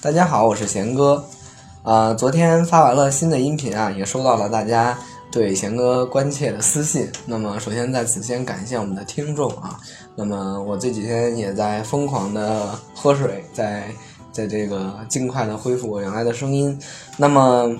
大家好，我是贤哥。啊，昨天发完了新的音频啊，也收到了大家对贤哥关切的私信。那么，首先在此先感谢我们的听众啊。那么，我这几天也在疯狂的喝水，在在这个尽快的恢复我原来的声音。那么，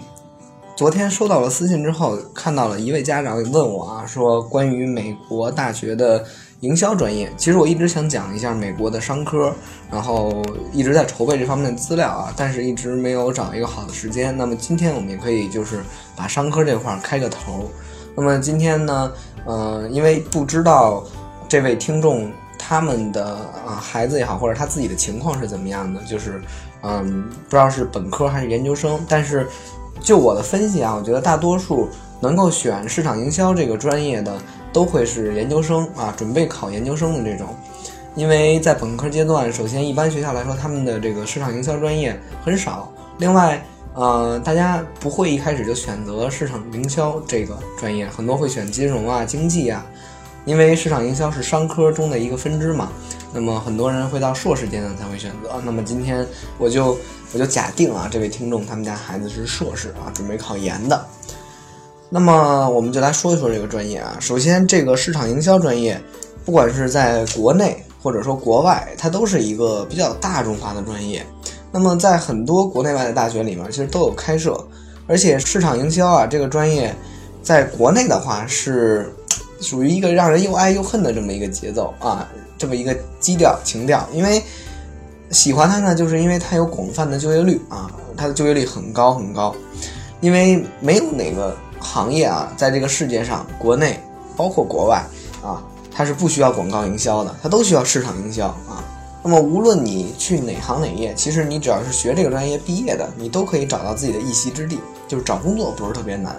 昨天收到了私信之后，看到了一位家长问我啊，说关于美国大学的。营销专业，其实我一直想讲一下美国的商科，然后一直在筹备这方面的资料啊，但是一直没有找一个好的时间。那么今天我们也可以就是把商科这块开个头。那么今天呢，呃，因为不知道这位听众他们的啊孩子也好，或者他自己的情况是怎么样的，就是嗯，不知道是本科还是研究生。但是就我的分析啊，我觉得大多数能够选市场营销这个专业的。都会是研究生啊，准备考研究生的这种，因为在本科阶段，首先一般学校来说，他们的这个市场营销专业很少。另外，呃，大家不会一开始就选择市场营销这个专业，很多会选金融啊、经济啊，因为市场营销是商科中的一个分支嘛。那么很多人会到硕士阶段才会选择。那么今天我就我就假定啊，这位听众他们家孩子是硕士啊，准备考研的。那么我们就来说一说这个专业啊。首先，这个市场营销专业，不管是在国内或者说国外，它都是一个比较大众化的专业。那么在很多国内外的大学里面，其实都有开设。而且市场营销啊这个专业，在国内的话是属于一个让人又爱又恨的这么一个节奏啊，这么一个基调情调。因为喜欢它呢，就是因为它有广泛的就业率啊，它的就业率很高很高。因为没有哪个。行业啊，在这个世界上，国内包括国外啊，它是不需要广告营销的，它都需要市场营销啊。那么无论你去哪行哪业，其实你只要是学这个专业毕业的，你都可以找到自己的一席之地，就是找工作不是特别难。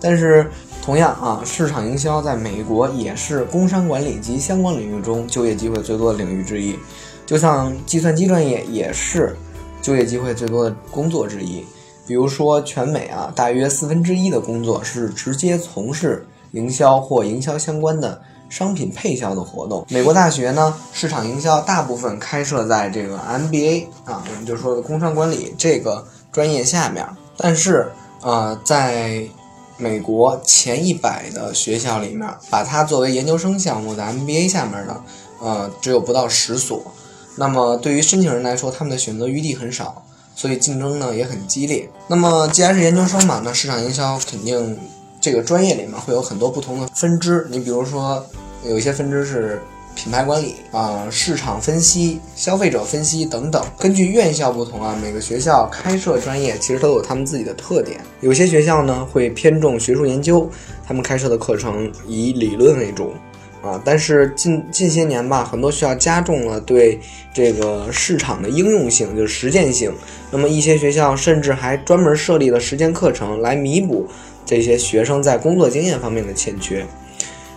但是同样啊，市场营销在美国也是工商管理及相关领域中就业机会最多的领域之一，就像计算机专业也是就业机会最多的工作之一。比如说，全美啊，大约四分之一的工作是直接从事营销或营销相关的商品配销的活动。美国大学呢，市场营销大部分开设在这个 MBA 啊，我们就说的工商管理这个专业下面。但是呃，在美国前一百的学校里面，把它作为研究生项目的 MBA 下面呢，呃，只有不到十所。那么对于申请人来说，他们的选择余地很少。所以竞争呢也很激烈。那么既然是研究生嘛，那市场营销肯定这个专业里面会有很多不同的分支。你比如说，有一些分支是品牌管理啊、市场分析、消费者分析等等。根据院校不同啊，每个学校开设专业其实都有他们自己的特点。有些学校呢会偏重学术研究，他们开设的课程以理论为主。啊，但是近近些年吧，很多学校加重了对这个市场的应用性，就是实践性。那么一些学校甚至还专门设立了实践课程来弥补这些学生在工作经验方面的欠缺。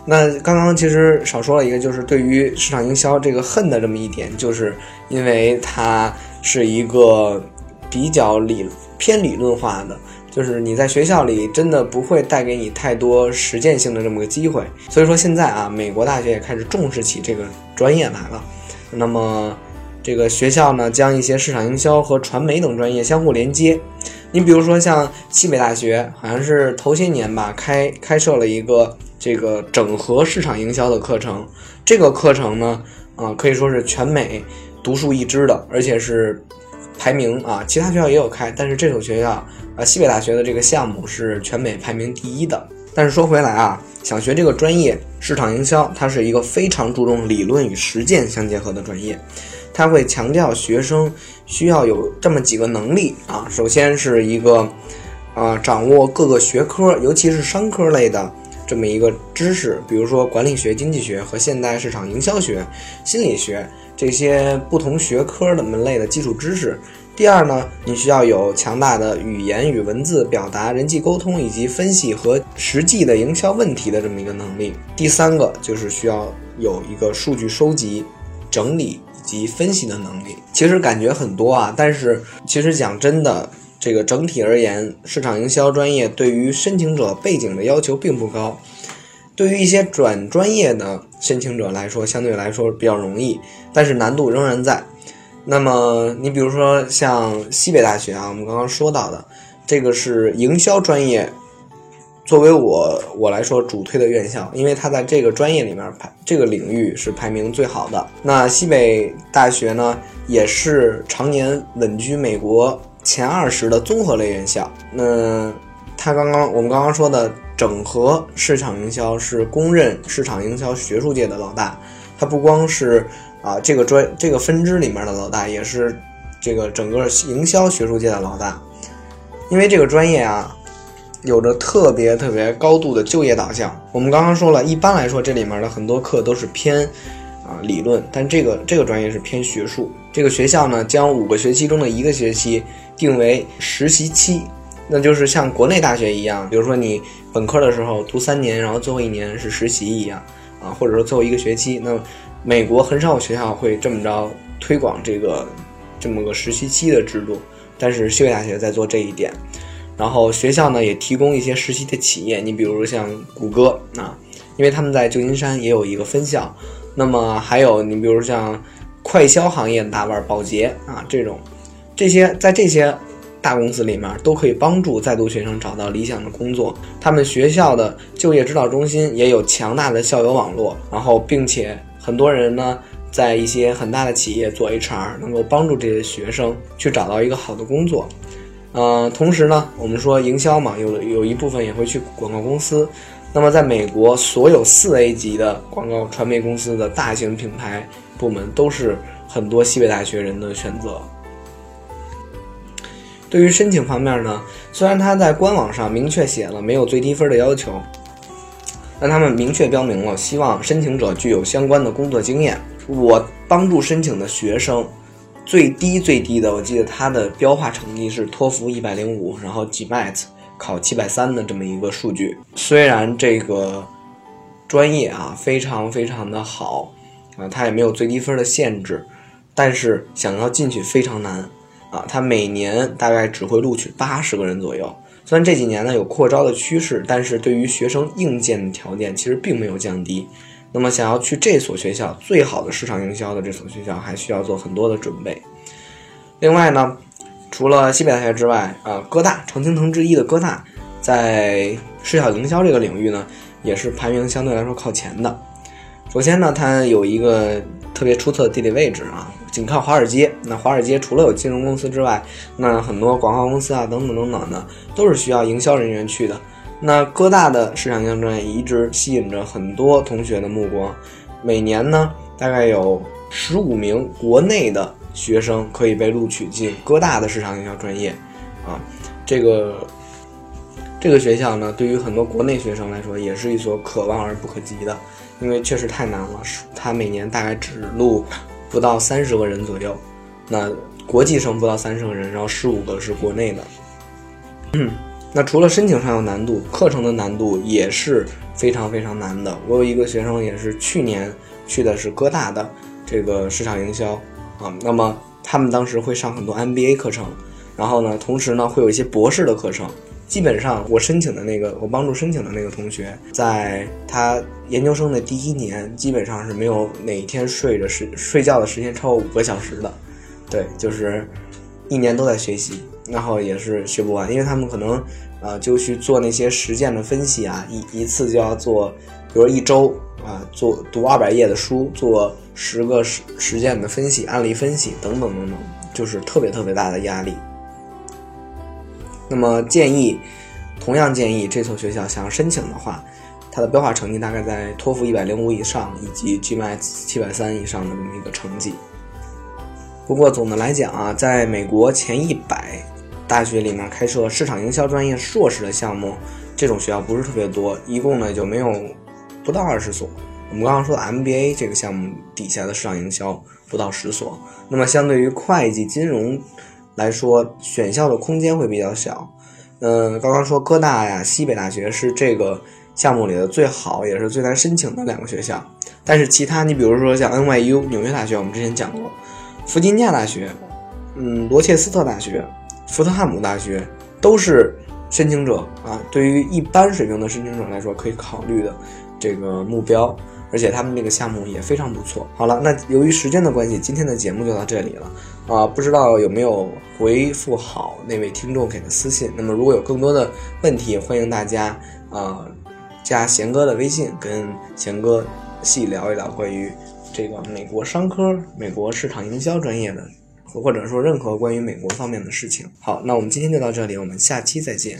那刚刚其实少说了一个，就是对于市场营销这个恨的这么一点，就是因为它是一个比较理偏理论化的。就是你在学校里真的不会带给你太多实践性的这么个机会，所以说现在啊，美国大学也开始重视起这个专业来了。那么，这个学校呢，将一些市场营销和传媒等专业相互连接。你比如说像西北大学，好像是头些年吧，开开设了一个这个整合市场营销的课程。这个课程呢，啊，可以说是全美独树一帜的，而且是排名啊，其他学校也有开，但是这所学校。呃，西北大学的这个项目是全美排名第一的。但是说回来啊，想学这个专业，市场营销，它是一个非常注重理论与实践相结合的专业。它会强调学生需要有这么几个能力啊，首先是一个啊，掌握各个学科，尤其是商科类的这么一个知识，比如说管理学、经济学和现代市场营销学、心理学这些不同学科的门类的基础知识。第二呢，你需要有强大的语言与文字表达、人际沟通以及分析和实际的营销问题的这么一个能力。第三个就是需要有一个数据收集、整理以及分析的能力。其实感觉很多啊，但是其实讲真的，这个整体而言，市场营销专业对于申请者背景的要求并不高。对于一些转专业的申请者来说，相对来说比较容易，但是难度仍然在。那么你比如说像西北大学啊，我们刚刚说到的，这个是营销专业，作为我我来说主推的院校，因为它在这个专业里面排这个领域是排名最好的。那西北大学呢，也是常年稳居美国前二十的综合类院校。那它刚刚我们刚刚说的整合市场营销是公认市场营销学术界的老大，它不光是。啊，这个专这个分支里面的老大也是这个整个营销学术界的老大，因为这个专业啊，有着特别特别高度的就业导向。我们刚刚说了一般来说，这里面的很多课都是偏啊理论，但这个这个专业是偏学术。这个学校呢，将五个学期中的一个学期定为实习期，那就是像国内大学一样，比如说你本科的时候读三年，然后最后一年是实习一样啊，或者说最后一个学期那。美国很少有学校会这么着推广这个这么个实习期的制度，但是西北大学在做这一点。然后学校呢也提供一些实习的企业，你比如像谷歌啊，因为他们在旧金山也有一个分校。那么还有你比如像快销行业的大腕宝洁啊这种，这些在这些大公司里面都可以帮助在读学生找到理想的工作。他们学校的就业指导中心也有强大的校友网络，然后并且。很多人呢，在一些很大的企业做 HR，能够帮助这些学生去找到一个好的工作。呃，同时呢，我们说营销嘛，有有一部分也会去广告公司。那么，在美国，所有四 A 级的广告传媒公司的大型品牌部门，都是很多西北大学人的选择。对于申请方面呢，虽然他在官网上明确写了没有最低分的要求。但他们明确标明了，希望申请者具有相关的工作经验。我帮助申请的学生，最低最低的，我记得他的标化成绩是托福一百零五，然后 GMAT 考七百三的这么一个数据。虽然这个专业啊非常非常的好啊，它也没有最低分的限制，但是想要进去非常难啊。它每年大概只会录取八十个人左右。虽然这几年呢有扩招的趋势，但是对于学生硬件条件其实并没有降低。那么想要去这所学校最好的市场营销的这所学校，还需要做很多的准备。另外呢，除了西北大学之外，啊，哥大常青藤之一的哥大，在市场营销这个领域呢，也是排名相对来说靠前的。首先呢，它有一个特别出色的地理位置啊。紧靠华尔街，那华尔街除了有金融公司之外，那很多广告公司啊，等等等等的，都是需要营销人员去的。那哥大的市场营销专业一直吸引着很多同学的目光，每年呢，大概有十五名国内的学生可以被录取进哥大的市场营销专业，啊，这个这个学校呢，对于很多国内学生来说，也是一所可望而不可及的，因为确实太难了，它每年大概只录。不到三十个人左右，那国际生不到三十个人，然后十五个是国内的。嗯，那除了申请上有难度，课程的难度也是非常非常难的。我有一个学生也是去年去的是哥大的这个市场营销啊，那么他们当时会上很多 MBA 课程，然后呢，同时呢会有一些博士的课程。基本上，我申请的那个，我帮助申请的那个同学，在他研究生的第一年，基本上是没有哪天睡着时睡觉的时间超过五个小时的，对，就是一年都在学习，然后也是学不完，因为他们可能，呃，就去做那些实践的分析啊，一一次就要做，比如一周啊，做读二百页的书，做十个实实践的分析、案例分析等等等等，就是特别特别大的压力。那么建议，同样建议这所学校想要申请的话，它的标化成绩大概在托福一百零五以上，以及 GMAT 七百三以上的这么一个成绩。不过总的来讲啊，在美国前一百大学里面开设市场营销专业硕士的项目，这种学校不是特别多，一共呢就没有不到二十所。我们刚刚说的 MBA 这个项目底下的市场营销不到十所。那么相对于会计、金融。来说，选校的空间会比较小。嗯，刚刚说哥大呀、西北大学是这个项目里的最好，也是最难申请的两个学校。但是其他，你比如说像 NYU 纽约大学，我们之前讲过，弗吉尼亚大学，嗯，罗切斯特大学、福特汉姆大学，都是申请者啊。对于一般水平的申请者来说，可以考虑的。这个目标，而且他们这个项目也非常不错。好了，那由于时间的关系，今天的节目就到这里了。啊，不知道有没有回复好那位听众给的私信？那么如果有更多的问题，欢迎大家啊加贤哥的微信，跟贤哥细聊一聊关于这个美国商科、美国市场营销专业的，或者说任何关于美国方面的事情。好，那我们今天就到这里，我们下期再见。